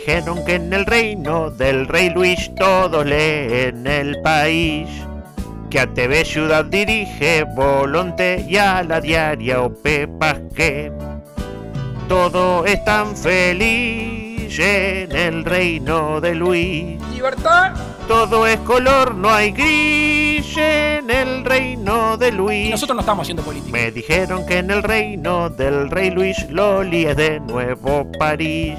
dijeron que en el reino del rey Luis todos leen el país. Que a TV Ciudad dirige Volonte y a la diaria Ope que Todo es tan feliz en el reino de Luis. ¡Libertad! Todo es color, no hay gris en el reino de Luis. Y nosotros no estamos haciendo política. Me dijeron que en el reino del rey Luis Loli es de nuevo París.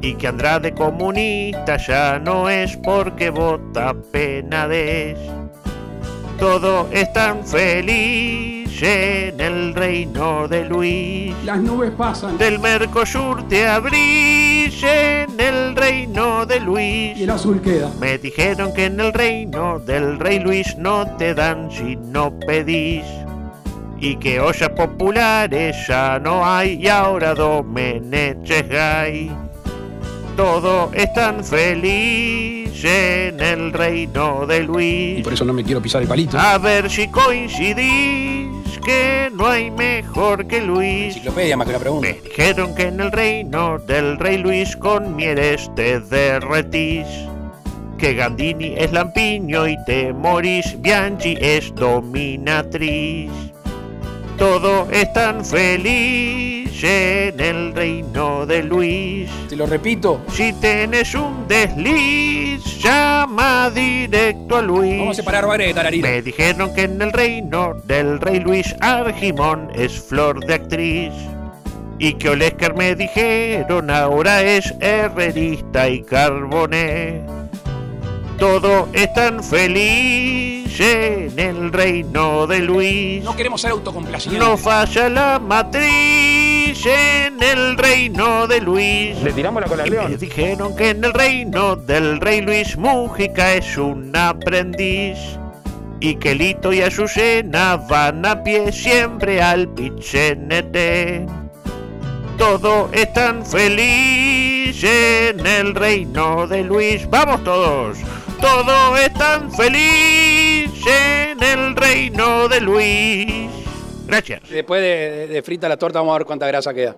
Y que Andrade comunista ya no es porque vota Penades. Todo es tan feliz en el reino de Luis. Las nubes pasan. Del Mercosur te abrís en el reino de Luis. Y el azul queda. Me dijeron que en el reino del rey Luis no te dan si no pedís. Y que ollas populares ya no hay y ahora Domeneches hay. Todo es tan feliz en el reino de Luis. Y por eso no me quiero pisar el palito. A ver si coincidís que no hay mejor que Luis. Enciclopedia más que la pregunta. Me dijeron que en el reino del rey Luis con mieles te derretís. Que Gandini es lampiño y te morís. Bianchi es dominatriz. Todo es tan feliz en el reino de Luis. Te lo repito. Si tenés un desliz, llama directo a Luis. Vamos a separar varias de. Me dijeron que en el reino del rey Luis Argimón es flor de actriz. Y que Olesker me dijeron ahora es herrerista y carboné. Todo es tan feliz en el reino de Luis. No queremos ser autocomplacientes. No falla la matriz en el reino de Luis. Le tiramos la cola al me dijeron que en el reino del rey Luis Mújica es un aprendiz. Y que Lito y Azucena van a pie siempre al pichenete. Todo es tan feliz en el reino de Luis. ¡Vamos todos! Todo es tan feliz en el reino de Luis. Gracias. Después de, de frita la torta vamos a ver cuánta grasa queda.